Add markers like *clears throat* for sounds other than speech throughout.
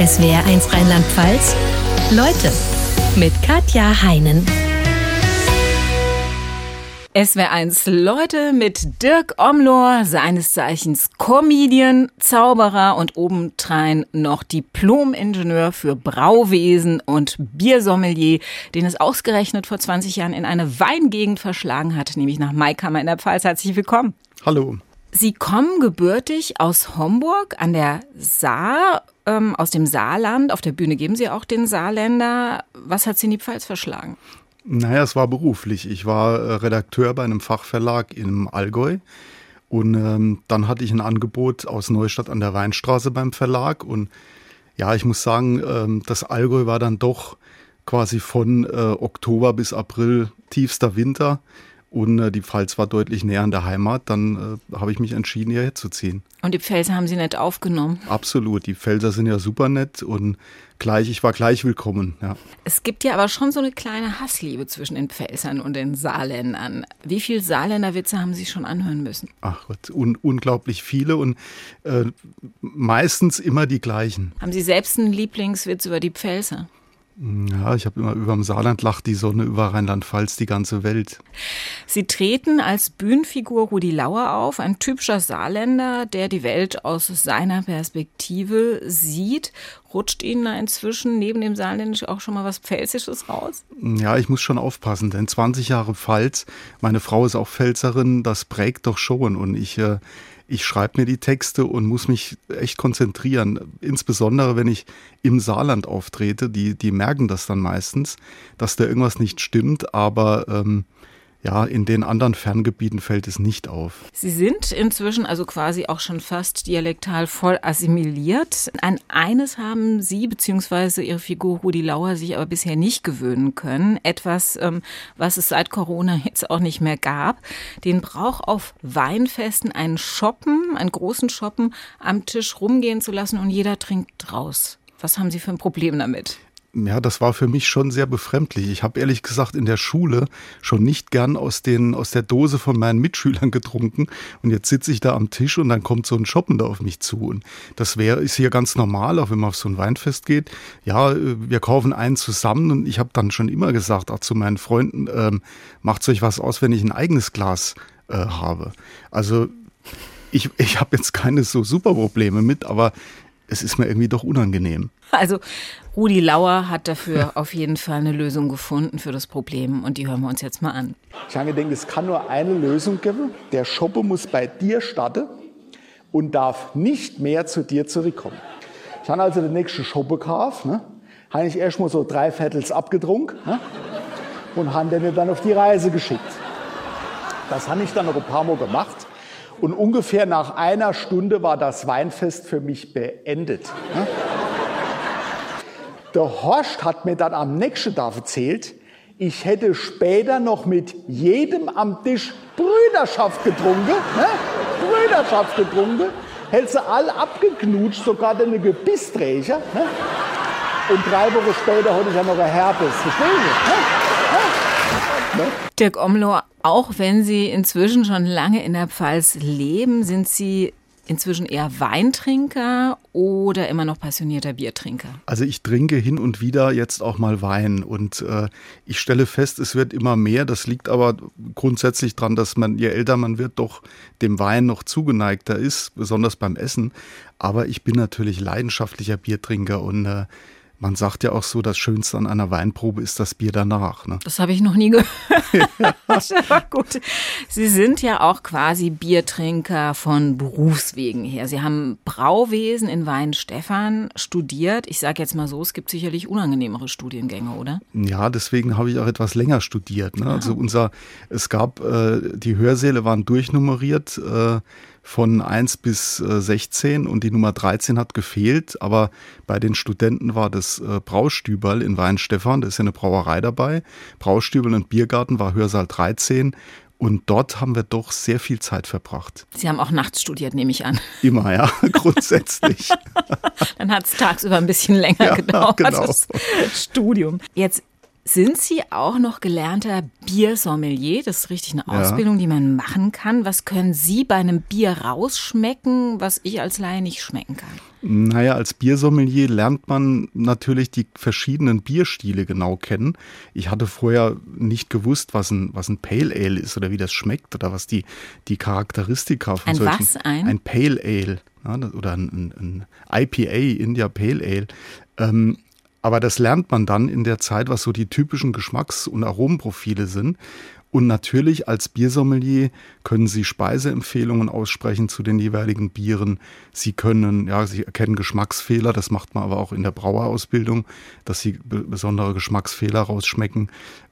SWR1 Rheinland-Pfalz. Leute mit Katja Heinen. SWR1 Leute mit Dirk Omlor, seines Zeichens Comedian, Zauberer und obendrein noch Diplom-Ingenieur für Brauwesen und Biersommelier, den es ausgerechnet vor 20 Jahren in eine Weingegend verschlagen hat, nämlich nach Maikammer in der Pfalz. Herzlich willkommen. Hallo. Sie kommen gebürtig aus Homburg an der Saar, ähm, aus dem Saarland. Auf der Bühne geben Sie auch den Saarländer. Was hat Sie in die Pfalz verschlagen? Naja, es war beruflich. Ich war äh, Redakteur bei einem Fachverlag im Allgäu. Und ähm, dann hatte ich ein Angebot aus Neustadt an der Weinstraße beim Verlag. Und ja, ich muss sagen, ähm, das Allgäu war dann doch quasi von äh, Oktober bis April tiefster Winter und äh, die Pfalz war deutlich näher an der Heimat, dann äh, habe ich mich entschieden, hierher zu ziehen. Und die Pfälzer haben Sie nett aufgenommen? Absolut, die Pfälzer sind ja super nett und gleich, ich war gleich willkommen. Ja. Es gibt ja aber schon so eine kleine Hassliebe zwischen den Pfälzern und den Saarländern. Wie viele Saarländerwitze haben Sie schon anhören müssen? Ach Gott, un unglaublich viele und äh, meistens immer die gleichen. Haben Sie selbst einen Lieblingswitz über die Pfälzer? Ja, ich habe immer über dem Saarland lacht die Sonne, über Rheinland-Pfalz die ganze Welt. Sie treten als Bühnenfigur Rudi Lauer auf, ein typischer Saarländer, der die Welt aus seiner Perspektive sieht. Rutscht Ihnen da inzwischen neben dem Saarländisch auch schon mal was Pfälzisches raus? Ja, ich muss schon aufpassen, denn 20 Jahre Pfalz, meine Frau ist auch Pfälzerin, das prägt doch schon und ich äh, ich schreibe mir die Texte und muss mich echt konzentrieren. Insbesondere, wenn ich im Saarland auftrete, die, die merken das dann meistens, dass da irgendwas nicht stimmt, aber ähm, ja, in den anderen Ferngebieten fällt es nicht auf. Sie sind inzwischen also quasi auch schon fast dialektal voll assimiliert. An eines haben Sie bzw. Ihre Figur Rudi Lauer sich aber bisher nicht gewöhnen können. Etwas, ähm, was es seit Corona jetzt auch nicht mehr gab. Den Brauch auf Weinfesten einen Shoppen, einen großen Shoppen am Tisch rumgehen zu lassen und jeder trinkt raus. Was haben Sie für ein Problem damit? Ja, das war für mich schon sehr befremdlich. Ich habe ehrlich gesagt in der Schule schon nicht gern aus, den, aus der Dose von meinen Mitschülern getrunken. Und jetzt sitze ich da am Tisch und dann kommt so ein Shoppen auf mich zu. Und das wäre, ist hier ganz normal, auch wenn man auf so ein Weinfest geht. Ja, wir kaufen einen zusammen und ich habe dann schon immer gesagt, auch zu meinen Freunden, ähm, macht euch was aus, wenn ich ein eigenes Glas äh, habe. Also ich, ich habe jetzt keine so super Probleme mit, aber es ist mir irgendwie doch unangenehm. Also Rudi Lauer hat dafür *laughs* auf jeden Fall eine Lösung gefunden für das Problem und die hören wir uns jetzt mal an. Ich habe gedacht, es kann nur eine Lösung geben. Der Shoppe muss bei dir starten und darf nicht mehr zu dir zurückkommen. Ich habe also den nächsten Shoppe gekauft, ne? habe ich erst mal so drei Viertels abgetrunken ne? und habe den dann auf die Reise geschickt. Das habe ich dann noch ein paar Mal gemacht. Und ungefähr nach einer Stunde war das Weinfest für mich beendet. Ne? Der Horst hat mir dann am nächsten Tag erzählt, ich hätte später noch mit jedem am Tisch Brüderschaft getrunken. Ne? Brüderschaft getrunken. Hätte sie alle abgeknutscht, sogar deine Gebissträger. Ne? Und drei Wochen später hatte ich ja noch ein Herpes. Verstehen Sie? Ne? Dirk Omlo, auch wenn Sie inzwischen schon lange in der Pfalz leben, sind Sie inzwischen eher Weintrinker oder immer noch passionierter Biertrinker? Also ich trinke hin und wieder jetzt auch mal Wein und äh, ich stelle fest, es wird immer mehr. Das liegt aber grundsätzlich daran, dass man, je älter man wird, doch dem Wein noch zugeneigter ist, besonders beim Essen. Aber ich bin natürlich leidenschaftlicher Biertrinker und äh, man sagt ja auch so, das Schönste an einer Weinprobe ist das Bier danach. Ne? Das habe ich noch nie gehört. *laughs* Aber gut. Sie sind ja auch quasi Biertrinker von Berufswegen her. Sie haben Brauwesen in Weinstefan studiert. Ich sage jetzt mal so, es gibt sicherlich unangenehmere Studiengänge, oder? Ja, deswegen habe ich auch etwas länger studiert. Ne? Also unser, es gab, äh, die Hörsäle waren durchnummeriert. Äh, von 1 bis äh, 16 und die Nummer 13 hat gefehlt, aber bei den Studenten war das äh, Braustüberl in Weinstefan, da ist ja eine Brauerei dabei. Braustüberl und Biergarten war Hörsaal 13 und dort haben wir doch sehr viel Zeit verbracht. Sie haben auch nachts studiert, nehme ich an. Immer, ja, *laughs* grundsätzlich. *laughs* Dann hat es tagsüber ein bisschen länger ja, gedauert, genau. das Studium. Jetzt Sind Sie auch noch gelernter Biersommelier? Das ist richtig eine Ausbildung, ja. die man machen kann. Was können Sie bei einem Bier rausschmecken, was ich als Laie nicht schmecken kann? Naja, als Biersommelier lernt man natürlich die verschiedenen Bierstile genau kennen. Ich hatte vorher nicht gewusst, was ein, was ein Pale Ale ist oder wie das schmeckt oder was die, die Charakteristika von ein solchen... Was ein? Ein Pale Ale ja, oder ein, ein, ein IPA, India Pale Ale. Ähm, aber das lernt man dann in der Zeit, was so die typischen Geschmacks- und Aromenprofile sind. Und natürlich als Biersommelier können Sie Speiseempfehlungen aussprechen zu den jeweiligen Bieren. Sie können, ja, Sie erkennen Geschmacksfehler. Das macht man aber auch in der Brauerausbildung, dass Sie besondere Geschmacksfehler rausschmecken.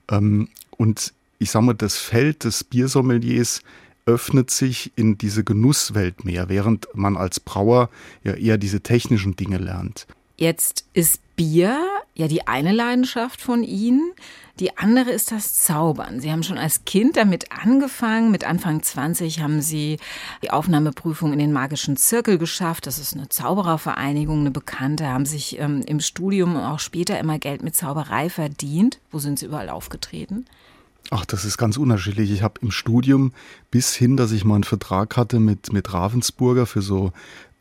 Ähm, und ich sage mal, das Feld des Biersommeliers öffnet sich in diese Genusswelt mehr, während man als Brauer ja eher diese technischen Dinge lernt. Jetzt ist Bier ja die eine Leidenschaft von Ihnen. Die andere ist das Zaubern. Sie haben schon als Kind damit angefangen. Mit Anfang 20 haben Sie die Aufnahmeprüfung in den magischen Zirkel geschafft. Das ist eine Zauberervereinigung, eine bekannte. Haben sich ähm, im Studium und auch später immer Geld mit Zauberei verdient. Wo sind Sie überall aufgetreten? Ach, das ist ganz unterschiedlich. Ich habe im Studium bis hin, dass ich mal einen Vertrag hatte mit, mit Ravensburger für so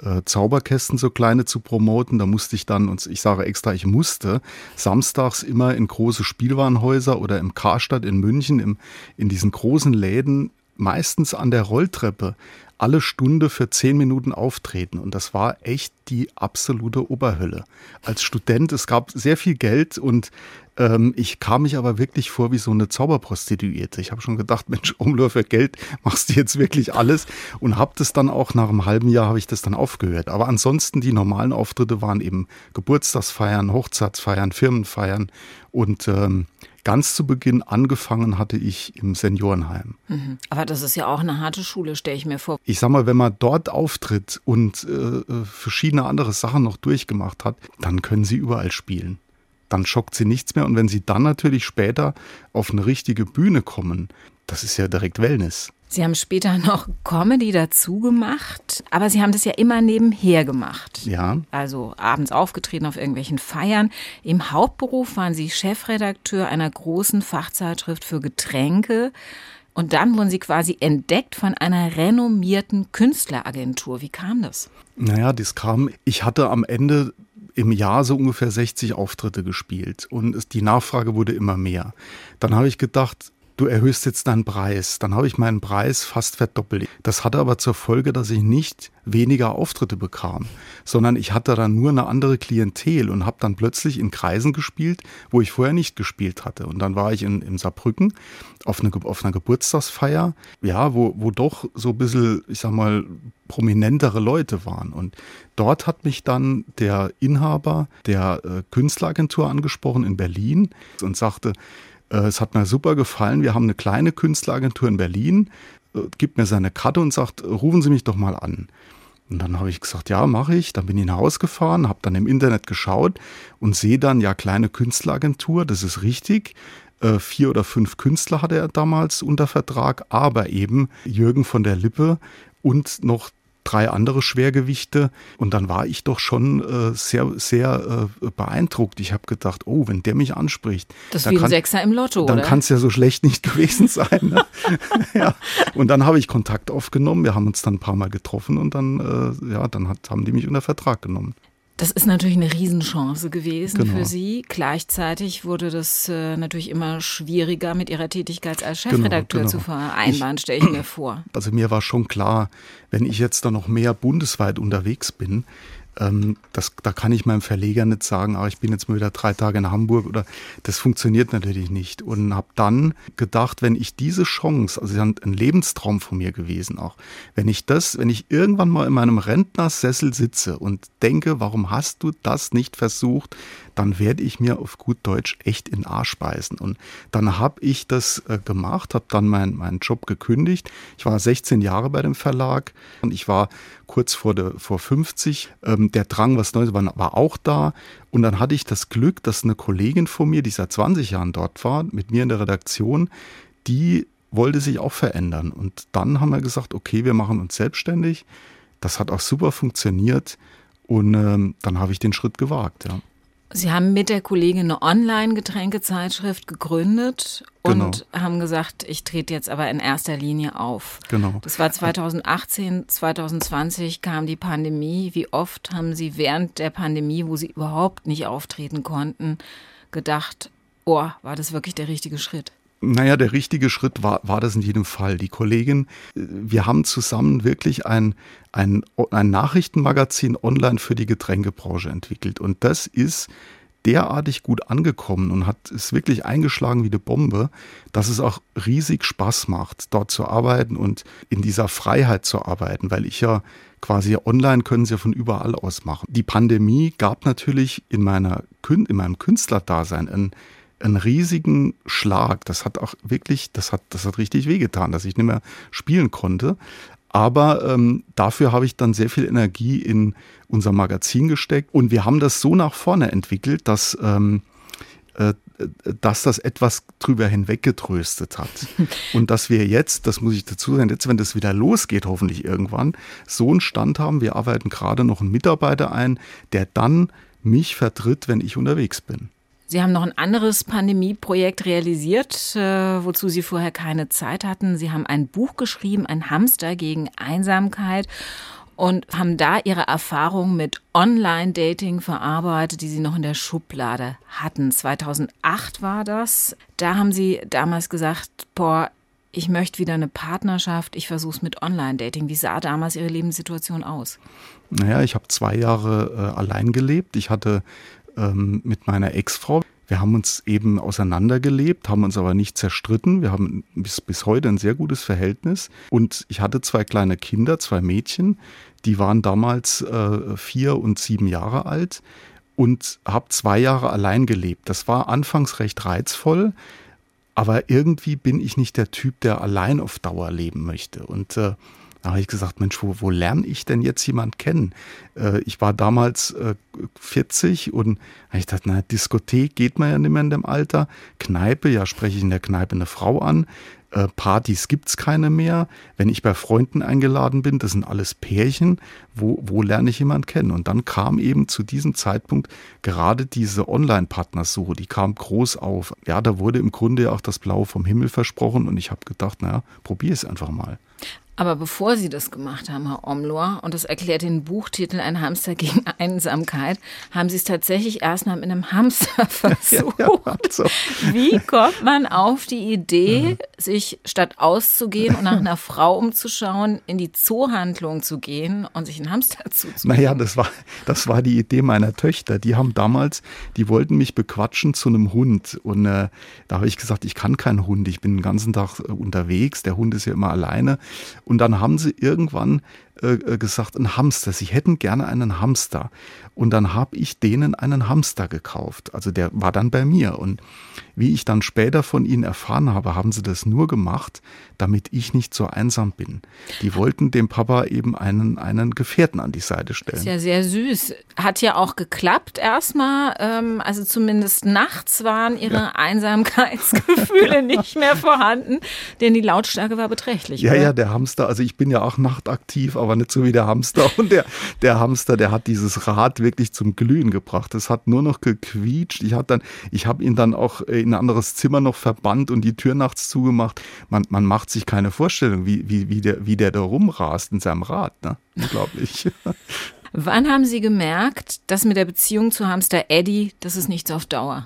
äh, Zauberkästen, so kleine zu promoten. Da musste ich dann, und ich sage extra, ich musste, samstags immer in große Spielwarenhäuser oder im Karstadt in München, im, in diesen großen Läden, meistens an der Rolltreppe, alle Stunde für zehn Minuten auftreten. Und das war echt die absolute Oberhölle. Als Student, es gab sehr viel Geld und ähm, ich kam mich aber wirklich vor wie so eine Zauberprostituierte. Ich habe schon gedacht, *laughs* Mensch, Umlauf für Geld machst du jetzt wirklich alles und habe das dann auch nach einem halben Jahr habe ich das dann aufgehört. Aber ansonsten die normalen Auftritte waren eben Geburtstagsfeiern, Hochzeitsfeiern, Firmenfeiern und ähm, ganz zu Beginn angefangen hatte ich im Seniorenheim. Mhm. Aber das ist ja auch eine harte Schule, stelle ich mir vor. Ich sag mal, wenn man dort auftritt und äh, äh verschiedene andere Sachen noch durchgemacht hat, dann können sie überall spielen dann schockt sie nichts mehr. Und wenn sie dann natürlich später auf eine richtige Bühne kommen, das ist ja direkt Wellness. Sie haben später *laughs* noch Comedy dazu gemacht, aber Sie haben das ja immer nebenher gemacht. Ja. Also abends aufgetreten auf irgendwelchen Feiern. Im Hauptberuf waren Sie Chefredakteur einer großen Fachzeitschrift für Getränke. Und dann wurden Sie quasi entdeckt von einer renommierten Künstleragentur. Wie kam das? Naja, das kam, ich hatte am Ende im Jahr so ungefähr 60 Auftritte gespielt und es, die Nachfrage wurde immer mehr. Dann habe ich gedacht, du erhöhst jetzt deinen Preis. Dann habe ich meinen Preis fast verdoppelt. Das hatte aber zur Folge, dass ich nicht weniger Auftritte bekam, sondern ich hatte dann nur eine andere Klientel und habe dann plötzlich in Kreisen gespielt, wo ich vorher nicht gespielt hatte. Und dann war ich in, in Saarbrücken auf, eine, auf einer Geburtstagsfeier, ja, wo, wo doch so ein bisschen, ich sag mal, prominentere Leute waren. Und dort hat mich dann der Inhaber der äh, Künstleragentur angesprochen in Berlin und sagte, es hat mir super gefallen. Wir haben eine kleine Künstleragentur in Berlin. Äh, gibt mir seine Karte und sagt, rufen Sie mich doch mal an. Und dann habe ich gesagt, ja, mache ich. Dann bin ich nach Hause gefahren, habe dann im Internet geschaut und sehe dann, ja, kleine Künstleragentur, das ist richtig. Äh, vier oder fünf Künstler hatte er damals unter Vertrag, aber eben Jürgen von der Lippe und noch drei andere Schwergewichte. Und dann war ich doch schon äh, sehr, sehr äh, beeindruckt. Ich habe gedacht, oh, wenn der mich anspricht. Das ist wie ein Sechser im Lotto, Dann kann es ja so schlecht nicht *laughs* gewesen sein. Ne? *laughs* ja. Und dann habe ich Kontakt aufgenommen. Wir haben uns dann ein paar Mal getroffen und dann, äh, ja, dann hat, haben die mich unter Vertrag genommen. Das ist natürlich eine Riesenchance gewesen genau. für Sie. Gleichzeitig wurde das äh, natürlich immer schwieriger mit Ihrer Tätigkeit als genau, Chefredakteur genau, genau. zu vereinbaren, stelle ich mir *clears throat* vor. Also mir war schon klar, wenn ich jetzt da noch mehr bundesweit unterwegs bin, ähm, das, da kann ich meinem Verleger nicht sagen, ah, ich bin jetzt mal wieder drei Tage in Hamburg oder das funktioniert natürlich nicht. Und habe dann gedacht, wenn ich diese Chance, also ein Lebenstraum von mir gewesen auch, wenn ich das, wenn ich irgendwann mal in meinem Rentnersessel sitze und denke, warum hast du das nicht versucht, dann werde ich mir auf gut Deutsch echt in Arsch beißen. Und dann habe ich das äh, gemacht, habe dann meinen mein Job gekündigt. Ich war 16 Jahre bei dem Verlag und ich war kurz vor, der, vor 50. Ähm, der Drang, was Neues war, war auch da. Und dann hatte ich das Glück, dass eine Kollegin von mir, die seit 20 Jahren dort war, mit mir in der Redaktion, die wollte sich auch verändern. Und dann haben wir gesagt, okay, wir machen uns selbstständig. Das hat auch super funktioniert. Und ähm, dann habe ich den Schritt gewagt, ja. Sie haben mit der Kollegin eine Online-Getränkezeitschrift gegründet und genau. haben gesagt, ich trete jetzt aber in erster Linie auf. Genau. Das war 2018, 2020 kam die Pandemie. Wie oft haben Sie während der Pandemie, wo Sie überhaupt nicht auftreten konnten, gedacht, oh, war das wirklich der richtige Schritt? Naja, der richtige Schritt war, war das in jedem Fall. Die Kollegin, äh, wir haben zusammen wirklich ein, ein, ein Nachrichtenmagazin online für die Getränkebranche entwickelt. Und das ist derartig gut angekommen und hat es wirklich eingeschlagen wie eine Bombe, dass es auch riesig Spaß macht, dort zu arbeiten und in dieser Freiheit zu arbeiten, weil ich ja quasi online können sie ja von überall aus machen. Die Pandemie gab natürlich in meiner in meinem Künstlerdasein einen einen riesigen Schlag. Das hat auch wirklich, das hat, das hat richtig wehgetan, dass ich nicht mehr spielen konnte. Aber ähm, dafür habe ich dann sehr viel Energie in unser Magazin gesteckt und wir haben das so nach vorne entwickelt, dass, ähm, äh, dass das etwas drüber hinweggetröstet hat. *laughs* und dass wir jetzt, das muss ich dazu sagen, jetzt, wenn das wieder losgeht, hoffentlich irgendwann, so einen Stand haben. Wir arbeiten gerade noch einen Mitarbeiter ein, der dann mich vertritt, wenn ich unterwegs bin. Sie haben noch ein anderes Pandemieprojekt realisiert, äh, wozu Sie vorher keine Zeit hatten. Sie haben ein Buch geschrieben, ein Hamster gegen Einsamkeit und haben da Ihre Erfahrungen mit Online-Dating verarbeitet, die Sie noch in der Schublade hatten. 2008 war das. Da haben Sie damals gesagt, boah, ich möchte wieder eine Partnerschaft, ich versuche es mit Online-Dating. Wie sah damals Ihre Lebenssituation aus? Naja, ich habe zwei Jahre äh, allein gelebt. Ich hatte ähm, mit meiner Ex-Frau. Wir haben uns eben auseinandergelebt, haben uns aber nicht zerstritten. Wir haben bis, bis heute ein sehr gutes Verhältnis. Und ich hatte zwei kleine Kinder, zwei Mädchen, die waren damals äh, vier und sieben Jahre alt und habe zwei Jahre allein gelebt. Das war anfangs recht reizvoll, aber irgendwie bin ich nicht der Typ, der allein auf Dauer leben möchte. Und äh, da habe ich gesagt, Mensch, wo, wo lerne ich denn jetzt jemand kennen? Äh, ich war damals äh, 40 und ich dachte, na, Diskothek geht man ja nicht mehr in dem Alter. Kneipe, ja, spreche ich in der Kneipe eine Frau an. Äh, Partys gibt's keine mehr. Wenn ich bei Freunden eingeladen bin, das sind alles Pärchen. Wo, wo lerne ich jemanden kennen? Und dann kam eben zu diesem Zeitpunkt gerade diese Online-Partnersuche, die kam groß auf. Ja, da wurde im Grunde auch das Blau vom Himmel versprochen und ich habe gedacht, naja, probier es einfach mal. Aber bevor Sie das gemacht haben, Herr Omlor, und das erklärt den Buchtitel Ein Hamster gegen Einsamkeit, haben Sie es tatsächlich erstmal mit einem Hamster versucht. *laughs* *laughs* Ja, ja, also. Wie kommt man auf die Idee, sich statt auszugehen und nach einer Frau umzuschauen, in die Zoohandlung zu gehen und sich einen Hamster *laughs* zuzulegen? Naja, das war, das war die Idee meiner Töchter. Die haben damals, die wollten mich bequatschen zu einem Hund. Und äh, da habe ich gesagt, ich kann keinen Hund, ich bin den ganzen Tag äh, unterwegs, der Hund ist ja immer alleine. Und dann haben sie irgendwann äh, äh, gesagt, ein Hamster. Sie hätten gerne einen Hamster. Und dann habe ich denen einen Hamster gekauft. Also der war dann bei mir. Und wie ich dann später von ihnen erfahren habe, haben sie das nur gemacht, damit ich nicht so einsam bin. Die wollten dem Papa eben einen, einen Gefährten an die Seite stellen. ist ja sehr süß. Hat ja auch geklappt erstmal. Ähm, also zumindest nachts waren ihre ja. Einsamkeitsgefühle *laughs* nicht mehr vorhanden, denn die Lautstärke war beträchtlich. Ja, oder? ja, der Hamster. Also ich bin ja auch nachtaktiv, aber nicht so wie der Hamster. *laughs* Und der, der Hamster, der hat dieses Rad wirklich zum Glühen gebracht. Es hat nur noch gequietscht. Ich, ich habe ihn dann auch in ein anderes Zimmer noch verbannt und die Tür nachts zugemacht. Man, man macht sich keine Vorstellung, wie, wie, wie, der, wie der da rumrast in seinem Rad. Ne? Unglaublich. *laughs* Wann haben Sie gemerkt, dass mit der Beziehung zu Hamster Eddie, das ist nichts auf Dauer?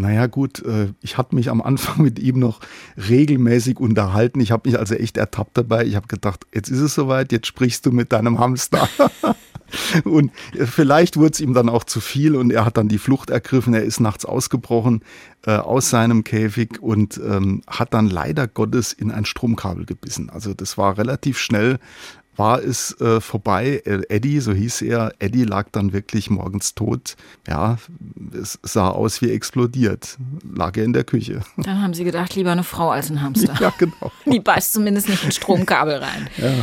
Naja gut, äh, ich hatte mich am Anfang *laughs* mit ihm noch regelmäßig unterhalten. Ich habe mich also echt ertappt dabei. Ich habe gedacht, jetzt ist es soweit, jetzt sprichst du mit deinem Hamster. *laughs* und vielleicht wurde es ihm dann auch zu viel und er hat dann die Flucht ergriffen. Er ist nachts ausgebrochen äh, aus seinem Käfig und ähm, hat dann leider Gottes in ein Stromkabel gebissen. Also das war relativ schnell war es äh, vorbei. Äh, Eddie, so hieß er, Eddie lag dann wirklich morgens tot. Ja, es sah aus wie explodiert. Lag er in der Küche. *laughs* Dann haben sie gedacht, lieber eine Frau als ein Hamster. *laughs* Ja, genau. Die beißt zumindest nicht ein Stromkabel rein. *laughs* Ja.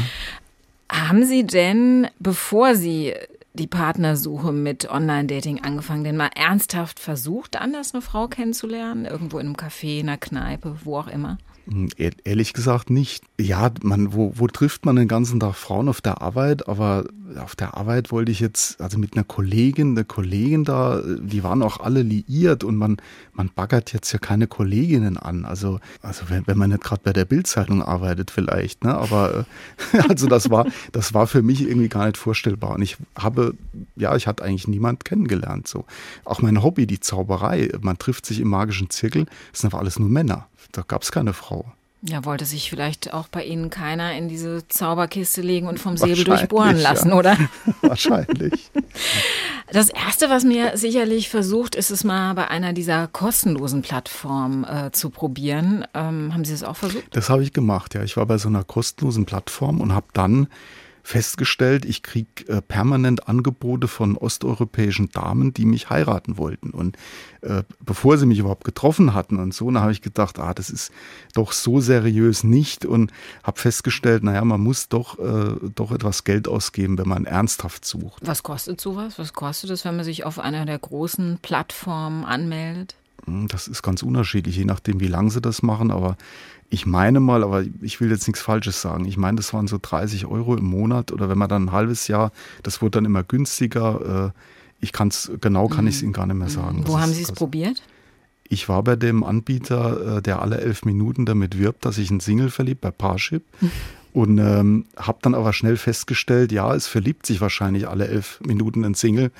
Haben Sie denn, bevor Sie die Partnersuche mit Online-Dating angefangen, denn mal ernsthaft versucht, anders eine Frau kennenzulernen? Irgendwo in einem Café, in einer Kneipe, wo auch immer? Hm, ehrlich gesagt nicht. Ja, man, wo, wo trifft man den ganzen Tag Frauen auf der Arbeit? Aber auf der Arbeit wollte ich jetzt, also mit einer Kollegin, der Kollegin da, die waren auch alle liiert und man, man baggert jetzt ja keine Kolleginnen an. Also, also wenn, wenn man nicht gerade bei der Bildzeitung arbeitet vielleicht, ne? Aber äh, *laughs* also das war, das war für mich irgendwie gar nicht vorstellbar. Und ich habe, ja, ich hatte eigentlich niemand kennengelernt. So. Auch mein Hobby, die Zauberei, man trifft sich im magischen Zirkel, das sind aber alles nur Männer. Da gab es keine Frau. Ja, wollte sich vielleicht auch bei Ihnen keiner in diese Zauberkiste legen und vom Säbel durchbohren lassen, ja. oder? *laughs* Wahrscheinlich. Das Erste, was mir sicherlich versucht, ist es mal bei einer dieser kostenlosen Plattformen äh, zu probieren. Ähm, haben Sie das auch versucht? Das habe ich gemacht, ja. Ich war bei so einer kostenlosen Plattform und habe dann festgestellt, ich kriege äh, permanent Angebote von osteuropäischen Damen, die mich heiraten wollten. Und äh, bevor sie mich überhaupt getroffen hatten und so, da habe ich gedacht, ah, das ist doch so seriös nicht und habe festgestellt, naja, man muss doch, äh, doch etwas Geld ausgeben, wenn man ernsthaft sucht. Was kostet sowas? Was kostet es, wenn man sich auf einer der großen Plattformen anmeldet? Hm, das ist ganz unterschiedlich, je nachdem, wie lange sie das machen, aber ich meine mal, aber ich will jetzt nichts Falsches sagen. Ich meine, das waren so 30 Euro im Monat oder wenn man dann ein halbes Jahr, das wurde dann immer günstiger. Äh, ich kann es, genau kann ich es Ihnen gar nicht mehr sagen. Wo haben Sie es probiert? Ich war bei dem Anbieter, äh, der alle elf Minuten damit wirbt, dass ich einen Single verliebt bei Parship. *laughs* Und ähm, habe dann aber schnell festgestellt, ja, es verliebt sich wahrscheinlich alle elf Minuten ein Single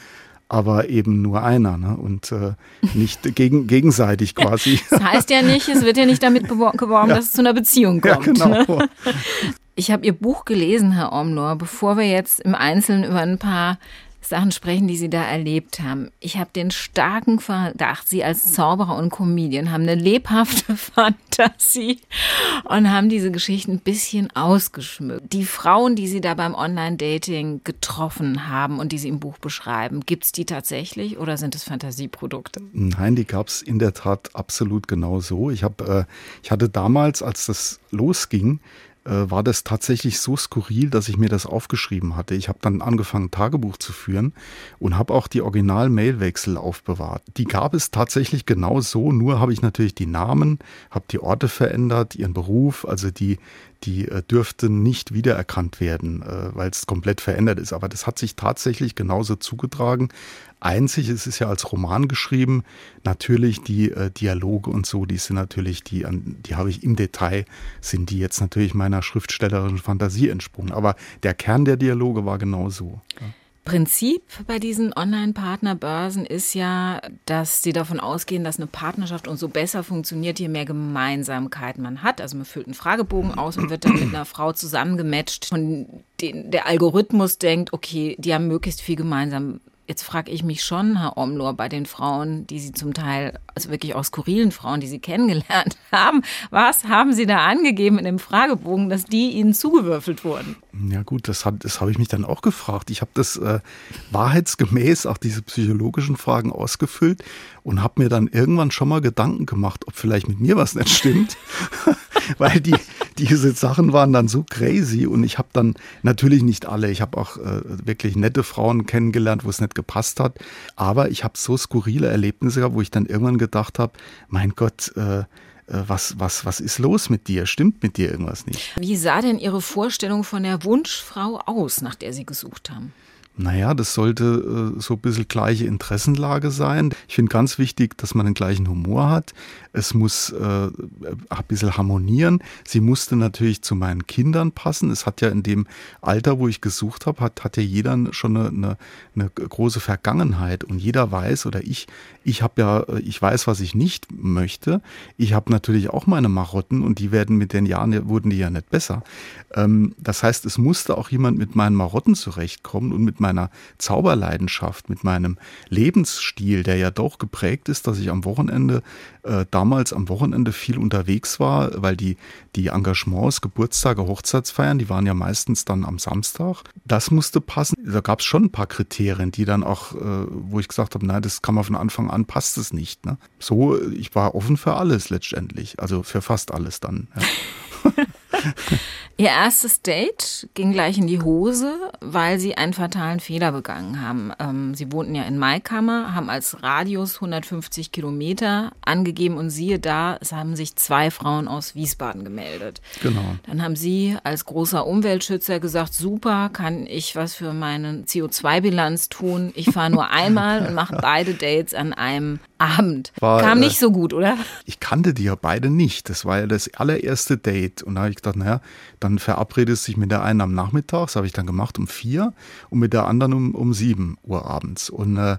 aber eben nur einer ne? und äh, nicht gegen, gegenseitig quasi. *laughs* Das heißt ja nicht, es wird ja nicht damit geworben, ja. dass es zu einer Beziehung kommt. Ja, genau. Ne? Ich habe Ihr Buch gelesen, Herr Omlor, bevor wir jetzt im Einzelnen über ein paar Sachen sprechen, die Sie da erlebt haben. Ich habe den starken Verdacht, Sie als Zauberer und Comedian haben eine lebhafte *laughs* Fantasie und haben diese Geschichten ein bisschen ausgeschmückt. Die Frauen, die Sie da beim Online-Dating getroffen haben und die Sie im Buch beschreiben, gibt es die tatsächlich oder sind es Fantasieprodukte? Nein, die gab es in der Tat absolut genau so. Ich, hab, äh, ich hatte damals, als das losging, war das tatsächlich so skurril, dass ich mir das aufgeschrieben hatte. Ich habe dann angefangen, Tagebuch zu führen und habe auch die Original-Mailwechsel aufbewahrt. Die gab es tatsächlich genau so, nur habe ich natürlich die Namen, habe die Orte verändert, ihren Beruf, also die, die äh, dürften nicht wiedererkannt werden, äh, weil es komplett verändert ist. Aber das hat sich tatsächlich genauso zugetragen. Einzig, es ist ja als Roman geschrieben, natürlich die äh, Dialoge und so, die sind natürlich, die, die habe ich im Detail, sind die jetzt natürlich meiner schriftstellerischen Fantasie entsprungen. Aber der Kern der Dialoge war genau so. Ja. Prinzip bei diesen Online-Partnerbörsen ist ja, dass sie davon ausgehen, dass eine Partnerschaft umso besser funktioniert, je mehr Gemeinsamkeit man hat. Also man füllt einen Fragebogen aus und wird dann mit einer Frau zusammengematcht und den, der Algorithmus denkt, okay, die haben möglichst viel gemeinsam Jetzt frage ich mich schon, Herr Omlor, bei den Frauen, die Sie zum Teil, also wirklich auch skurrilen Frauen, die Sie *laughs* kennengelernt haben, was haben Sie da angegeben in dem Fragebogen, dass die Ihnen zugewürfelt wurden? Ja gut, das, das habe ich mich dann auch gefragt. Ich habe das äh, wahrheitsgemäß auch diese psychologischen Fragen ausgefüllt und habe mir dann irgendwann schon mal Gedanken gemacht, ob vielleicht mit mir was nicht stimmt. *laughs* Weil die, diese Sachen waren dann so crazy und ich habe dann natürlich nicht alle, ich habe auch äh, wirklich nette Frauen kennengelernt, wo es nicht gepasst hat, aber ich habe so skurrile Erlebnisse gehabt, wo ich dann irgendwann gedacht habe, mein Gott, äh, äh, was, was, was ist los mit dir? Stimmt mit dir irgendwas nicht? Wie sah denn Ihre Vorstellung von der Wunschfrau aus, nach der Sie gesucht haben? Naja, das sollte äh, so ein bisschen gleiche Interessenlage sein. Ich finde ganz wichtig, dass man den gleichen Humor hat. Es muss äh, ein bisschen harmonieren. Sie musste natürlich zu meinen Kindern passen. Es hat ja in dem Alter, wo ich gesucht habe, hat, hat ja jeder schon eine, eine, eine große Vergangenheit. Und jeder weiß, oder ich, ich habe ja, ich weiß, was ich nicht möchte. Ich habe natürlich auch meine Marotten und die werden mit den Jahren, wurden die ja nicht besser. Ähm, das heißt, es musste auch jemand mit meinen Marotten zurechtkommen und mit meiner Zauberleidenschaft, mit meinem Lebensstil, der ja doch geprägt ist, dass ich am Wochenende äh, damals am Wochenende viel unterwegs war, weil die, die Engagements, Geburtstage, Hochzeitsfeiern, die waren ja meistens dann am Samstag. Das musste passen. Da gab es schon ein paar Kriterien, die dann auch, äh, wo ich gesagt habe, nein, das kann man von Anfang an, passt es nicht. Ne? So, ich war offen für alles letztendlich, also für fast alles dann. Ja. *laughs* *laughs* Ihr erstes Date ging gleich in die Hose, weil sie einen fatalen Fehler begangen haben. Ähm, sie wohnten ja in Maikammer, haben als Radius 150 Kilometer angegeben und siehe da, es haben sich zwei Frauen aus Wiesbaden gemeldet. Genau. Dann haben Sie als großer Umweltschützer gesagt, super, kann ich was für meine CO2-Bilanz tun? Ich fahre nur *laughs* einmal und mache beide Dates an einem Abend. War, Kam äh, nicht so gut, oder? Ich kannte die ja beide nicht. Das war ja das allererste Date. Und da habe ich gedacht, naja, dann verabredest du dich mit der einen am Nachmittag, das habe ich dann gemacht um vier und mit der anderen um, um sieben Uhr abends. Und äh,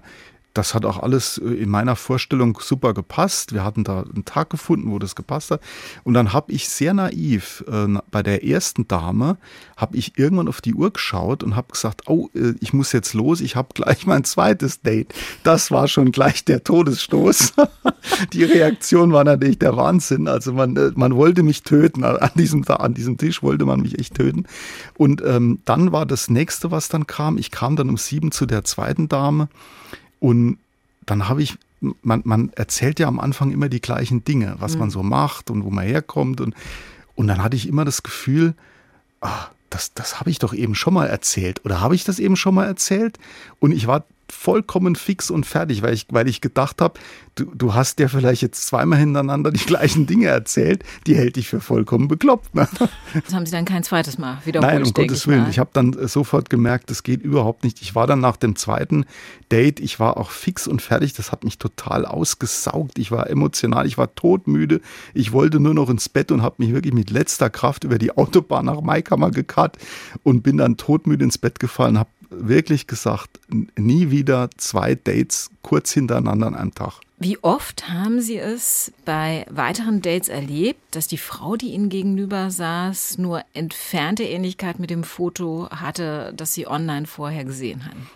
das hat auch alles äh, in meiner Vorstellung super gepasst. Wir hatten da einen Tag gefunden, wo das gepasst hat. Und dann habe ich sehr naiv äh, bei der ersten Dame, habe ich irgendwann auf die Uhr geschaut und habe gesagt, oh, äh, ich muss jetzt los, ich habe gleich mein zweites Date. Das war schon gleich der Todesstoß. *laughs* die Reaktion war natürlich der Wahnsinn. Also man, äh, man wollte mich töten. An diesem, an diesem Tisch wollte man mich echt töten. Und ähm, dann war das nächste, was dann kam. Ich kam dann um sieben zu der zweiten Dame. Und dann habe ich, man, man erzählt ja am Anfang immer die gleichen Dinge, was man so macht und wo man herkommt. Und, und dann hatte ich immer das Gefühl, ah, das, das habe ich doch eben schon mal erzählt. Oder habe ich das eben schon mal erzählt? Und ich war vollkommen fix und fertig, weil ich, weil ich gedacht habe, du, du hast dir vielleicht jetzt zweimal hintereinander die *laughs* gleichen Dinge erzählt, die hält dich für vollkommen bekloppt. Ne? Das haben Sie dann kein zweites Mal wiederholt. Nein, um Gottes Willen. mal. Ich habe dann äh, sofort gemerkt, das geht überhaupt nicht. Ich war dann nach dem zweiten Date, ich war auch fix und fertig. Das hat mich total ausgesaugt. Ich war emotional, ich war todmüde. Ich wollte nur noch ins Bett und habe mich wirklich mit letzter Kraft über die *laughs* Autobahn nach Maikammer gekarrt und bin dann todmüde ins Bett gefallen, habe wirklich gesagt, nie wieder zwei Dates kurz hintereinander an einem Tag. Wie oft haben Sie es bei weiteren Dates erlebt, dass die Frau, die Ihnen gegenüber saß, nur entfernte Ähnlichkeit mit dem Foto hatte, das Sie online vorher gesehen hatten?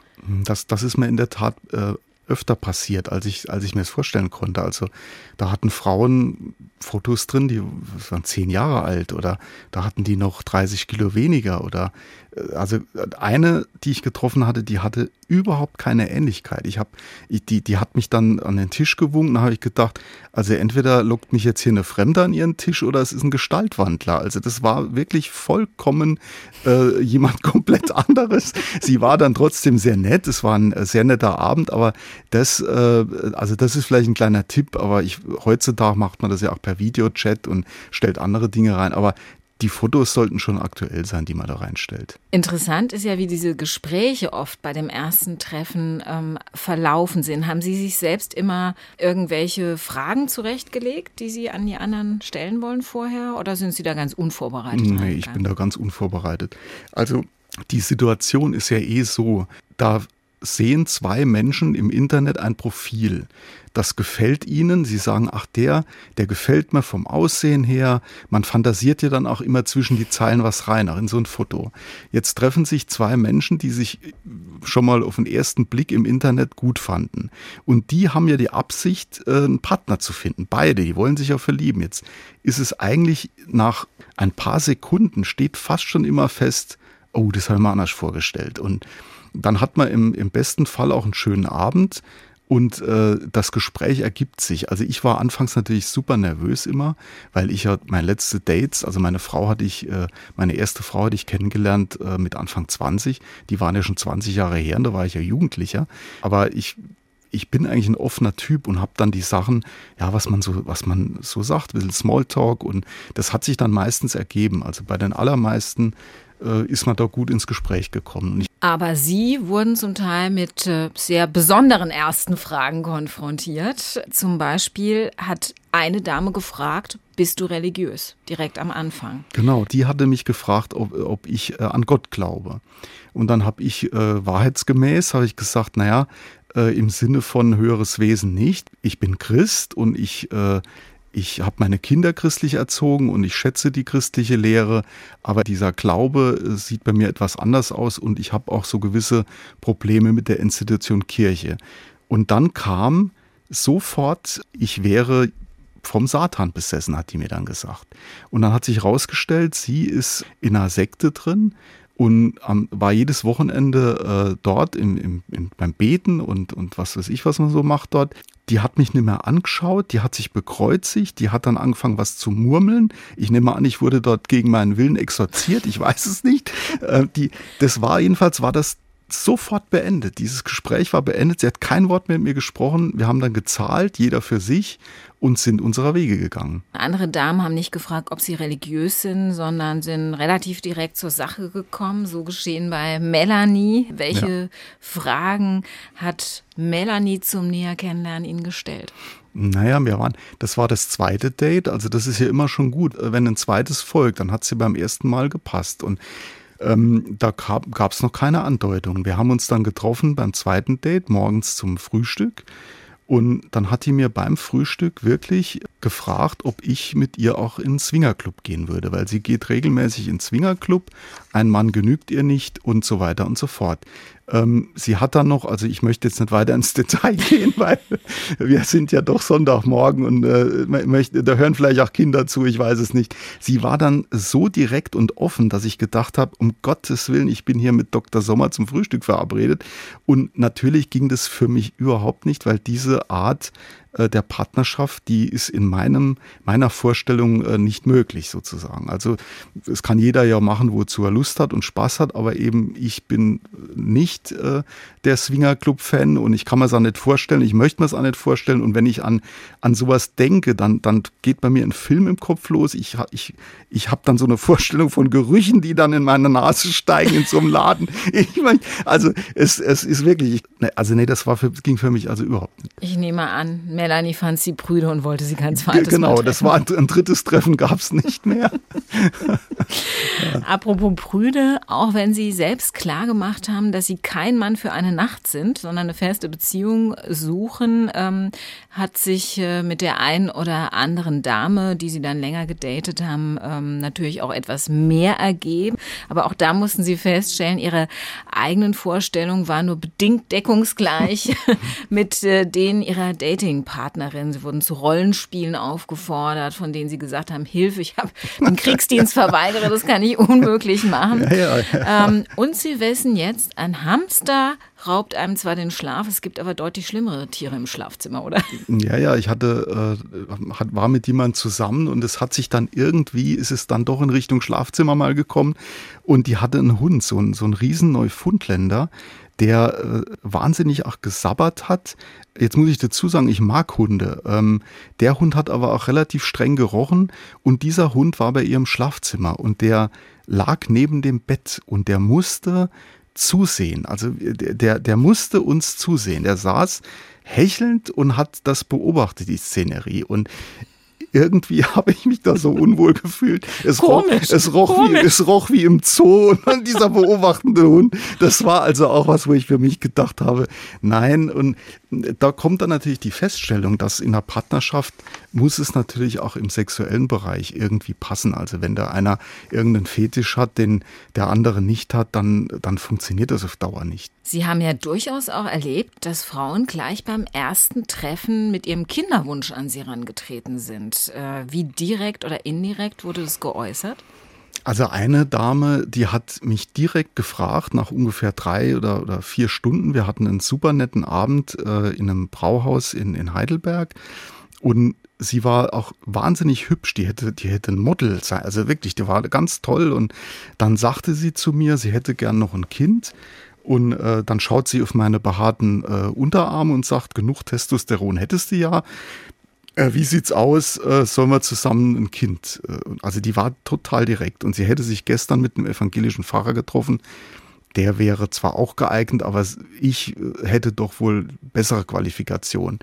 Das, das ist mir in der Tat äh, öfter passiert, als ich, als ich mir es vorstellen konnte. Also da hatten Frauen Fotos drin, die waren zehn Jahre alt oder da hatten die noch 30 Kilo weniger oder äh, also eine, die ich getroffen hatte, die hatte überhaupt keine Ähnlichkeit. Ich habe, die, die hat mich dann an den Tisch gewunken, da habe ich gedacht, also entweder lockt mich jetzt hier eine Fremde an ihren Tisch oder es ist ein Gestaltwandler. Also das war wirklich vollkommen äh, jemand *laughs* komplett anderes. Sie war dann trotzdem sehr nett, es war ein äh, sehr netter Abend, aber das, äh, also das ist vielleicht ein kleiner Tipp, aber ich, heutzutage macht man das ja auch per Videochat und stellt andere Dinge rein, aber die Fotos sollten schon aktuell sein, die man da reinstellt. Interessant ist ja, wie diese Gespräche oft bei dem ersten Treffen ähm, verlaufen sind. Haben Sie sich selbst immer irgendwelche Fragen zurechtgelegt, die Sie an die anderen stellen wollen vorher? Oder sind Sie da ganz unvorbereitet? Nee, ich bin da ganz unvorbereitet. Also die Situation ist ja eh so, da sehen zwei Menschen im Internet ein Profil. Das gefällt ihnen. Sie sagen, ach der, der gefällt mir vom Aussehen her. Man fantasiert ja dann auch immer zwischen die Zeilen was rein, auch in so ein Foto. Jetzt treffen sich zwei Menschen, die sich schon mal auf den ersten Blick im Internet gut fanden. Und die haben ja die Absicht, äh, einen Partner zu finden. Beide, die wollen sich ja verlieben. Jetzt ist es eigentlich nach ein paar Sekunden steht fast schon immer fest, oh, das habe ich mir anders vorgestellt. Und dann hat man im, im besten Fall auch einen schönen Abend und äh, das Gespräch ergibt sich. Also ich war anfangs natürlich super nervös immer, weil ich ja meine letzte Dates, also meine Frau hatte ich, äh, meine erste Frau hatte ich kennengelernt äh, mit Anfang 20. Die waren ja schon 20 Jahre her und da war ich ja Jugendlicher. Aber ich ich bin eigentlich ein offener Typ und habe dann die Sachen, ja, was man so, was man so sagt, ein bisschen Smalltalk und das hat sich dann meistens ergeben. Also bei den allermeisten äh, ist man da gut ins Gespräch gekommen. Aber Sie wurden zum Teil mit äh, sehr besonderen ersten Fragen konfrontiert. Zum Beispiel hat eine Dame gefragt, bist du religiös? Direkt am Anfang. genau, die hatte mich gefragt, ob, ob ich äh, an Gott glaube. Und dann habe ich äh, wahrheitsgemäß, habe ich gesagt, naja, äh, im Sinne von höheres Wesen nicht. Ich bin Christ und ich äh, ich habe meine Kinder christlich erzogen und ich schätze die christliche Lehre, aber dieser Glaube äh, sieht bei mir etwas anders aus und ich habe auch so gewisse Probleme mit der Institution Kirche. Und dann kam sofort, ich wäre vom Satan besessen, hat die mir dann gesagt. Und dann hat sich herausgestellt, sie ist in einer Sekte drin und war jedes Wochenende äh, dort im, im, im, beim Beten und, und was weiß ich, was man so macht dort. Die hat mich nicht mehr angeschaut, die hat sich bekreuzigt, die hat dann angefangen, was zu murmeln. Ich nehme an, ich wurde dort gegen meinen Willen exorziert, ich weiß es nicht. Äh, die, das war jedenfalls, war das sofort beendet. Dieses Gespräch war beendet. Sie hat kein Wort mehr mit mir gesprochen. Wir haben dann gezahlt, jeder für sich und sind unserer Wege gegangen. Andere Damen haben nicht gefragt, ob sie religiös sind, sondern sind relativ direkt zur Sache gekommen. So geschehen bei Melanie. Welche ja. Fragen hat Melanie zum Näher kennenlernen Ihnen gestellt? Naja, wir waren, das war das zweite Date. Also das ist ja immer schon gut. Wenn ein zweites folgt, dann hat sie beim ersten Mal gepasst. Und ähm, da gab es noch keine Andeutung. Wir haben uns dann getroffen beim zweiten Date morgens zum Frühstück. Und dann hat die mir beim Frühstück wirklich gefragt, ob ich mit ihr auch in den Swingerclub gehen würde, weil sie geht regelmäßig in den Swingerclub, ein Mann genügt ihr nicht und so weiter und so fort. Ähm, sie hat dann noch, also ich möchte jetzt nicht weiter ins Detail *laughs* gehen, weil wir sind ja doch Sonntagmorgen und äh, möchte, da hören vielleicht auch Kinder zu, ich weiß es nicht. Sie war dann so direkt und offen, dass ich gedacht habe, um Gottes Willen, ich bin hier mit Dr. Sommer zum Frühstück verabredet. Und natürlich ging das für mich überhaupt nicht, weil diese Art äh, der Partnerschaft, die ist in meinem, meiner Vorstellung äh, nicht möglich sozusagen. Also es kann jeder ja machen, wozu er Lust hat und Spaß hat, aber eben ich bin nicht äh, der Swingerclub-Fan und ich kann mir es auch nicht vorstellen, ich möchte mir es auch nicht vorstellen und wenn ich an, an sowas denke, dann, dann geht bei mir ein Film im Kopf los. Ich, ich, ich habe dann so eine Vorstellung von Gerüchen, die dann in meine Nase steigen in so einem Laden. *laughs* Ich mein, also es, es ist wirklich, ne, also nee, das war für, ging für mich also überhaupt nicht. Ich nehme an, Melanie fand sie prüde und wollte sie kein zweites Genau, das war ein, ein drittes Treffen, gab es nicht mehr. ja. *laughs* Apropos prüde, auch wenn Sie selbst klar gemacht haben, dass Sie kein Mann für eine Nacht sind, sondern eine feste Beziehung suchen, ähm, hat sich äh, mit der einen oder anderen Dame, die Sie dann länger gedatet haben, ähm, natürlich auch etwas mehr ergeben. Aber auch da mussten Sie feststellen, Ihre eigenen Vorstellungen waren nur bedingt deckungsgleich *laughs* *laughs* mit äh, denen Ihrer Dating Partnerin. Sie wurden zu Rollenspielen aufgefordert, von denen sie gesagt haben, Hilfe, ich habe den Kriegsdienst verweigere, das kann ich unmöglich machen. Ja, ja, ja. Ähm, und sie wissen jetzt, ein Hamster raubt einem zwar den Schlaf, es gibt aber deutlich schlimmere Tiere im Schlafzimmer, oder? Ja, ja, ich hatte, äh, war mit jemandem zusammen und es hat sich dann irgendwie, ist es dann doch in Richtung Schlafzimmer mal gekommen und die hatte einen Hund, so, ein, so ein riesen Neufundländer, der äh, wahnsinnig auch gesabbert hat. Jetzt muss ich dazu sagen, ich mag Hunde. Ähm, der Hund hat aber auch relativ streng gerochen und dieser Hund war bei ihrem Schlafzimmer und der lag neben dem Bett und der musste zusehen. Also der, der musste uns zusehen. Der saß hechelnd und hat das beobachtet, die Szenerie. Und irgendwie *laughs* habe ich mich da so unwohl gefühlt. Es, roch, es, roch wie, es roch wie im Zoo *laughs* und dann dieser beobachtende Hund. Das war also auch was, wo ich für mich gedacht habe, nein. Und da kommt dann natürlich die Feststellung, dass in einer Partnerschaft muss es natürlich auch im sexuellen Bereich irgendwie passen. Also wenn da einer irgendeinen Fetisch hat, den der andere nicht hat, dann, dann funktioniert das auf Dauer nicht. Sie haben ja durchaus auch erlebt, dass Frauen gleich beim ersten Treffen mit ihrem Kinderwunsch an Sie herangetreten sind. Äh, wie direkt oder indirekt wurde das geäußert? Also eine Dame, die hat mich direkt gefragt, nach ungefähr drei oder, oder vier Stunden. Wir hatten einen super netten Abend äh, in einem Brauhaus in, in Heidelberg. Und sie war auch wahnsinnig hübsch. Die hätte, die hätte ein Model sein. Also wirklich, die war ganz toll. Und dann sagte sie zu mir, sie hätte gern noch ein Kind. Und äh, dann schaut sie auf meine behaarten äh, Unterarme und sagt, genug Testosteron hättest du ja. Äh, wie sieht's aus? Äh, sollen wir zusammen ein Kind? Äh, also die war total direkt und sie hätte sich gestern mit einem evangelischen Pfarrer getroffen. Der wäre zwar auch geeignet, aber ich äh, hätte doch wohl bessere Qualifikation.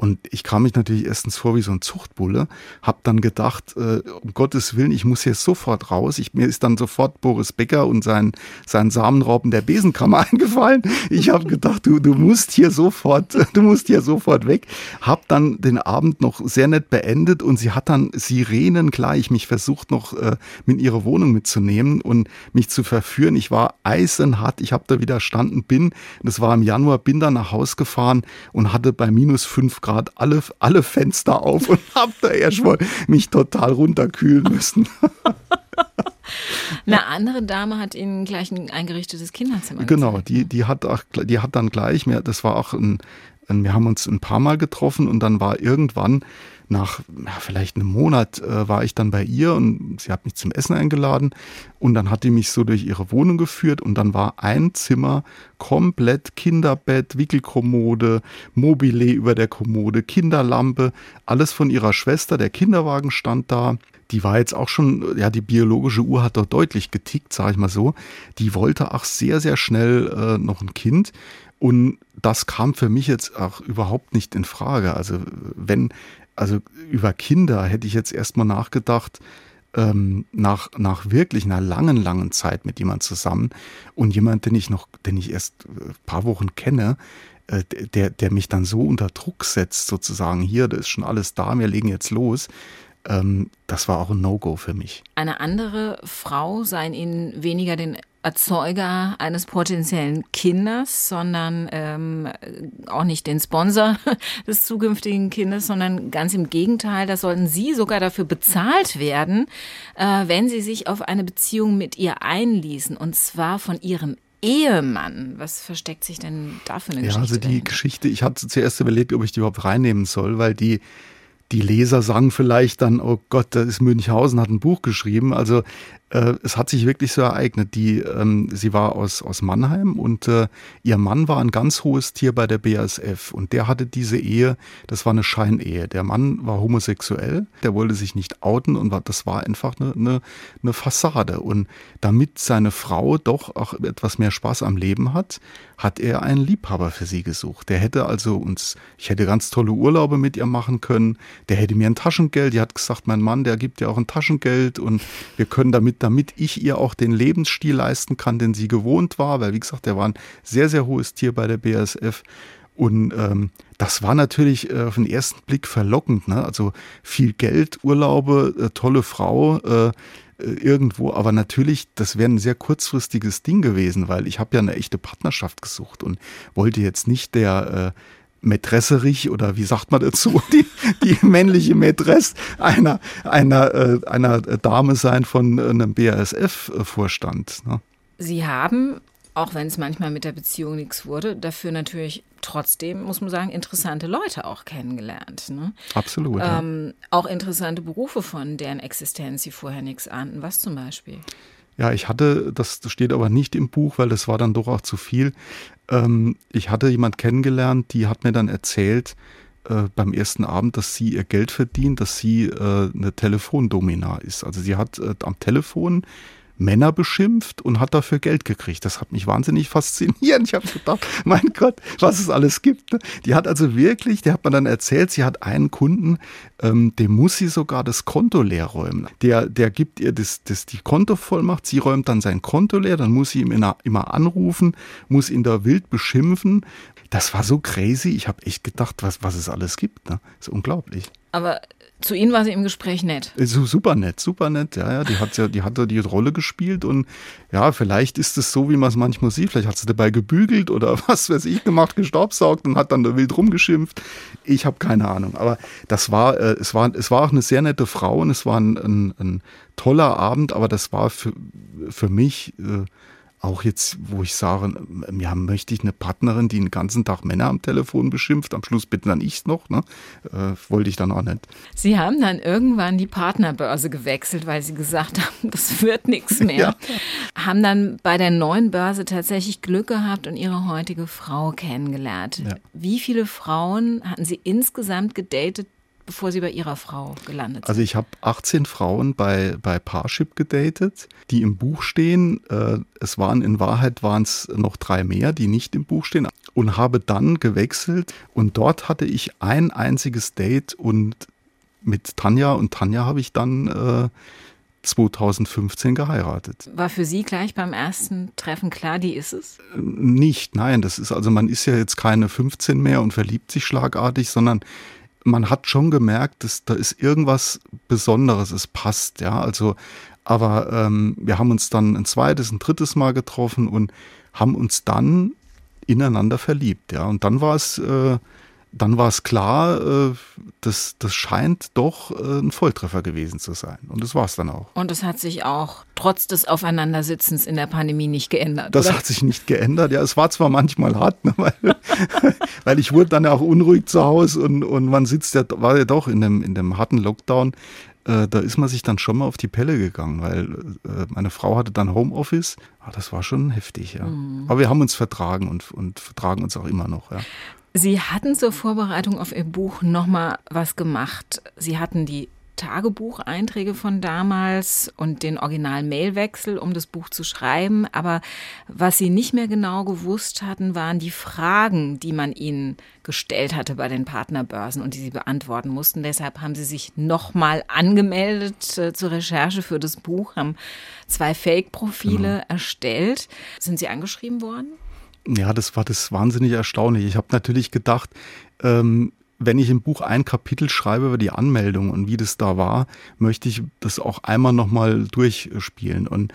Und ich kam mich natürlich erstens vor wie so ein Zuchtbulle, hab dann gedacht, äh, um Gottes Willen, ich muss hier sofort raus. Ich, mir ist dann sofort Boris Becker und sein, sein Samenraupen der Besenkammer *laughs* eingefallen. Ich habe gedacht, du, du musst hier sofort, *laughs* du musst hier sofort weg. Hab dann den Abend noch sehr nett beendet und sie hat dann Sirenen gleich mich versucht noch äh, mit ihrer Wohnung mitzunehmen und mich zu verführen. Ich war eisenhart, ich habe da widerstanden, bin, das war im Januar, bin dann nach Haus gefahren und hatte bei minus fünf Grad Grad alle, alle Fenster auf und *laughs* habe da erstmal mich total runterkühlen müssen. Eine andere Dame hat ihnen gleich ein eingerichtetes Kinderzimmer Genau, die, die, hat auch, die hat dann gleich mehr, das war auch ein, wir haben uns ein paar Mal getroffen und dann war irgendwann nach ja, vielleicht einem Monat äh, war ich dann bei ihr und sie hat mich zum Essen eingeladen und dann hat die mich so durch ihre Wohnung geführt und dann war ein Zimmer komplett Kinderbett, Wickelkommode, Mobile über der Kommode, Kinderlampe, alles von ihrer Schwester, der Kinderwagen stand da. Die war jetzt auch schon, ja, die biologische Uhr hat dort deutlich getickt, sage ich mal so. Die wollte auch sehr, sehr schnell äh, noch ein Kind. Und das kam für mich jetzt auch überhaupt nicht in Frage. Also wenn, also über Kinder hätte ich jetzt erstmal nachgedacht, ähm, nach, nach wirklich einer langen, langen Zeit mit jemand zusammen und jemand, den ich noch, den ich erst ein äh, paar Wochen kenne, äh, der, der mich dann so unter Druck setzt, sozusagen, hier, da ist schon alles da, wir legen jetzt los. Ähm, das war auch ein No-Go für mich. Eine andere Frau sei Ihnen weniger den Erzeuger eines potenziellen Kindes, sondern ähm, auch nicht den Sponsor *laughs* des zukünftigen Kindes, sondern ganz im Gegenteil, da sollten Sie sogar dafür bezahlt werden, äh, wenn Sie sich auf eine Beziehung mit ihr einließen, und zwar von Ihrem Ehemann. Was versteckt sich denn da für eine ja, Geschichte? Ja, also die dahinter? Geschichte, ich hatte zuerst überlegt, ob ich die überhaupt reinnehmen soll, weil die die Leser sagen vielleicht dann, oh Gott, da ist Münchhausen, hat ein Buch geschrieben. Also äh, es hat sich wirklich so ereignet. Die, ähm, sie war aus, aus Mannheim und äh, ihr Mann war ein ganz hohes Tier bei der BASF und der hatte diese Ehe, das war eine Scheinehe. Der Mann war homosexuell, der wollte sich nicht outen und war, das war einfach eine, eine, eine Fassade. Und damit seine Frau doch auch etwas mehr Spaß am Leben hat, hat er einen Liebhaber für sie gesucht. Der hätte also uns, ich hätte ganz tolle Urlaube mit ihr machen können, der hätte mir ein Taschengeld, die hat gesagt, mein Mann, der gibt ja auch ein Taschengeld und wir können damit damit ich ihr auch den Lebensstil leisten kann, den sie gewohnt war, weil wie gesagt, der war ein sehr, sehr hohes Tier bei der BASF. Und ähm, das war natürlich äh, auf den ersten Blick verlockend. Ne? Also viel Geld, Urlaube, äh, tolle Frau äh, äh irgendwo. Aber natürlich, das wäre ein sehr kurzfristiges Ding gewesen, weil ich habe ja eine echte Partnerschaft gesucht und wollte jetzt nicht der äh, Mätresserich oder wie sagt man dazu, *laughs* die, die männliche Mätresse einer, einer, äh, einer Dame sein von einem BASF-Vorstand. Ne? Sie haben, auch wenn es manchmal mit der Beziehung nichts wurde, dafür natürlich trotzdem, muss man sagen, interessante Leute auch kennengelernt. Ne? Absolut. Ähm, ja. Auch interessante Berufe, von deren Existenz Sie vorher nichts ahnten. Was zum Beispiel? Ja, ich hatte, das steht aber nicht im Buch, weil das war dann doch auch zu viel. Ähm, ich hatte jemand kennengelernt, die hat mir dann erzählt, äh, beim ersten Abend, dass sie ihr Geld verdient, dass sie äh, eine Telefondomina ist. Also sie hat äh, am Telefon Männer beschimpft und hat dafür Geld gekriegt. Das hat mich wahnsinnig fasziniert. Ich habe gedacht, mein Gott, was es alles gibt. Ne? Die hat also wirklich, der hat mir dann erzählt, sie hat einen Kunden, ähm, dem muss sie sogar das Konto leer räumen. Der, der gibt ihr das, das, die Kontovollmacht, sie räumt dann sein Konto leer, dann muss sie ihm immer, immer anrufen, muss ihn da wild beschimpfen. Das war so crazy. Ich habe echt gedacht, was, was es alles gibt. Ne? Das ist unglaublich. Aber zu Ihnen war sie im Gespräch nett. Äh, super nett, super nett. Ja, ja, die hat ja, die hat da die Rolle gespielt und ja, vielleicht ist es so, wie man es manchmal sieht. Vielleicht hat sie dabei gebügelt oder *laughs* was weiß ich gemacht, gestaubsaugt und hat dann da wild rumgeschimpft. Ich habe keine Ahnung. Aber das war, äh, es war, es war auch eine sehr nette Frau und es war ein, ein, ein toller Abend. Aber das war für, für mich äh, auch jetzt, wo ich sage, ja, möchte ich eine Partnerin, die den ganzen Tag Männer am Telefon beschimpft, am Schluss bitte dann ich noch, ne? Äh, wollte ich dann auch nicht. Sie haben dann irgendwann die Partnerbörse gewechselt, weil Sie gesagt *laughs* haben, das wird nichts *laughs* mehr. Ja. Haben dann bei der neuen Börse tatsächlich Glück gehabt und Ihre heutige Frau kennengelernt. Ja. Wie viele Frauen hatten Sie insgesamt gedatet, bevor Sie bei Ihrer Frau gelandet sind? Also ich habe 18 Frauen bei, bei Parship gedatet, die im Buch stehen. Äh, es waren in Wahrheit waren es noch drei mehr, die nicht im Buch stehen. Und habe dann gewechselt und dort hatte ich ein einziges Date und mit Tanja und Tanja habe ich dann äh, 2015 geheiratet. War für Sie gleich beim ersten Treffen klar, die ist es? Nicht, nein. Das ist also, man ist ja jetzt keine 15 mehr und verliebt sich schlagartig, sondern man hat schon gemerkt, dass da ist irgendwas Besonderes, es passt, ja. Also, aber ähm, wir haben uns dann ein zweites, ein drittes Mal getroffen und haben uns dann ineinander verliebt, ja. Und dann war es äh, dann war es klar, äh, das, das scheint doch äh, ein Volltreffer gewesen zu sein. Und das war es dann auch. Und es hat sich auch trotz des Aufeinandersitzens in der Pandemie nicht geändert. Das oder? hat sich nicht geändert. Ja, es war zwar manchmal hart, ne, weil, *laughs* weil ich wurde dann ja auch unruhig zu Hause und, und man sitzt ja, war ja doch in dem, in dem harten Lockdown. Äh, da ist man sich dann schon mal auf die Pelle gegangen, weil äh, meine Frau hatte dann Homeoffice. Ah, das war schon heftig, ja. Mhm. Aber wir haben uns vertragen und, und vertragen uns auch immer noch, ja. Sie hatten zur Vorbereitung auf Ihr Buch nochmal was gemacht. Sie hatten die Tagebucheinträge von damals und den Original-Mailwechsel, um das Buch zu schreiben. Aber was Sie nicht mehr genau gewusst hatten, waren die Fragen, die man Ihnen gestellt hatte bei den Partnerbörsen und die Sie beantworten mussten. Deshalb haben Sie sich nochmal angemeldet äh, zur Recherche für das Buch, haben zwei Fake-Profile genau. erstellt. Sind Sie angeschrieben worden? Ja, das war das wahnsinnig erstaunlich. Ich habe natürlich gedacht, ähm, wenn ich im Buch ein Kapitel schreibe über die Anmeldung und wie das da war, möchte ich das auch einmal nochmal durchspielen. Und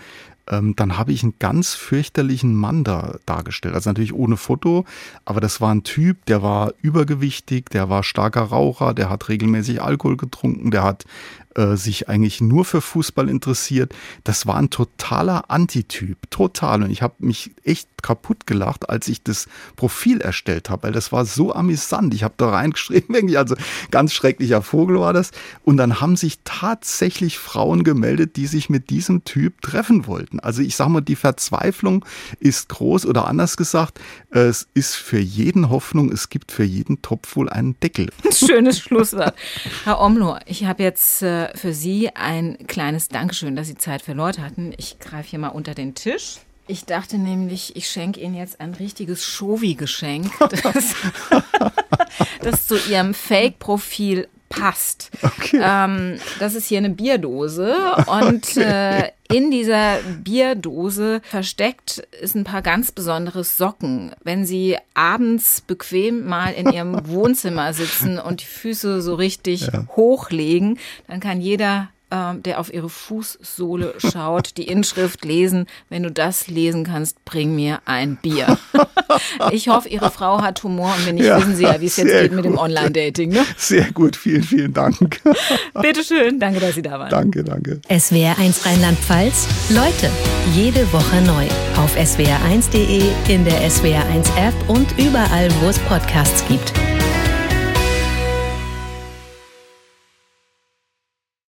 ähm, dann habe ich einen ganz fürchterlichen Mann da dargestellt. Also natürlich ohne Foto, aber das war ein Typ, der war übergewichtig, der war starker Raucher, der hat regelmäßig Alkohol getrunken, der hat äh, sich eigentlich nur für Fußball interessiert. Das war ein totaler Antityp, total. Und ich habe mich echt kaputt gelacht, als ich das Profil erstellt habe, weil das war so amüsant. Ich habe da reingeschrieben, *laughs* also ganz schrecklicher Vogel war das. Und dann haben sich tatsächlich Frauen gemeldet, die sich mit diesem Typ treffen wollten. Also ich sage mal, die Verzweiflung ist groß oder anders gesagt, es ist für jeden Hoffnung, es gibt für jeden Topf wohl einen Deckel. *laughs* Schönes Schlusswort. Herr Omlo, ich habe jetzt äh, für Sie ein kleines Dankeschön, dass Sie Zeit für Leute hatten. Ich greife hier mal unter den Tisch. Ich dachte nämlich, ich schenke Ihnen jetzt ein richtiges Shovi-Geschenk, *laughs* das, das zu Ihrem Fake-Profil passt. Okay. Ähm, das ist hier eine Bierdose und okay. äh, in dieser Bierdose versteckt ist ein paar ganz besondere Socken. Wenn Sie abends bequem mal in Ihrem *laughs* Wohnzimmer sitzen und die Füße so richtig ja. hochlegen, dann kann jeder ähm, der auf ihre Fußsohle schaut, die Inschrift lesen. Wenn du das lesen kannst, bring mir ein Bier. ich hoffe, Ihre Frau hat Humor und wenn nicht, ja, wissen Sie ja, wie es jetzt geht gut. mit dem Online-Dating. Ne? Sehr gut, vielen, vielen Dank. Bitteschön, danke, dass Sie da waren. Danke, danke. SWR 1 Rheinland-Pfalz, Leute, jede Woche neu. Auf swr1.de, in der SWR1 App und überall, wo es Podcasts gibt.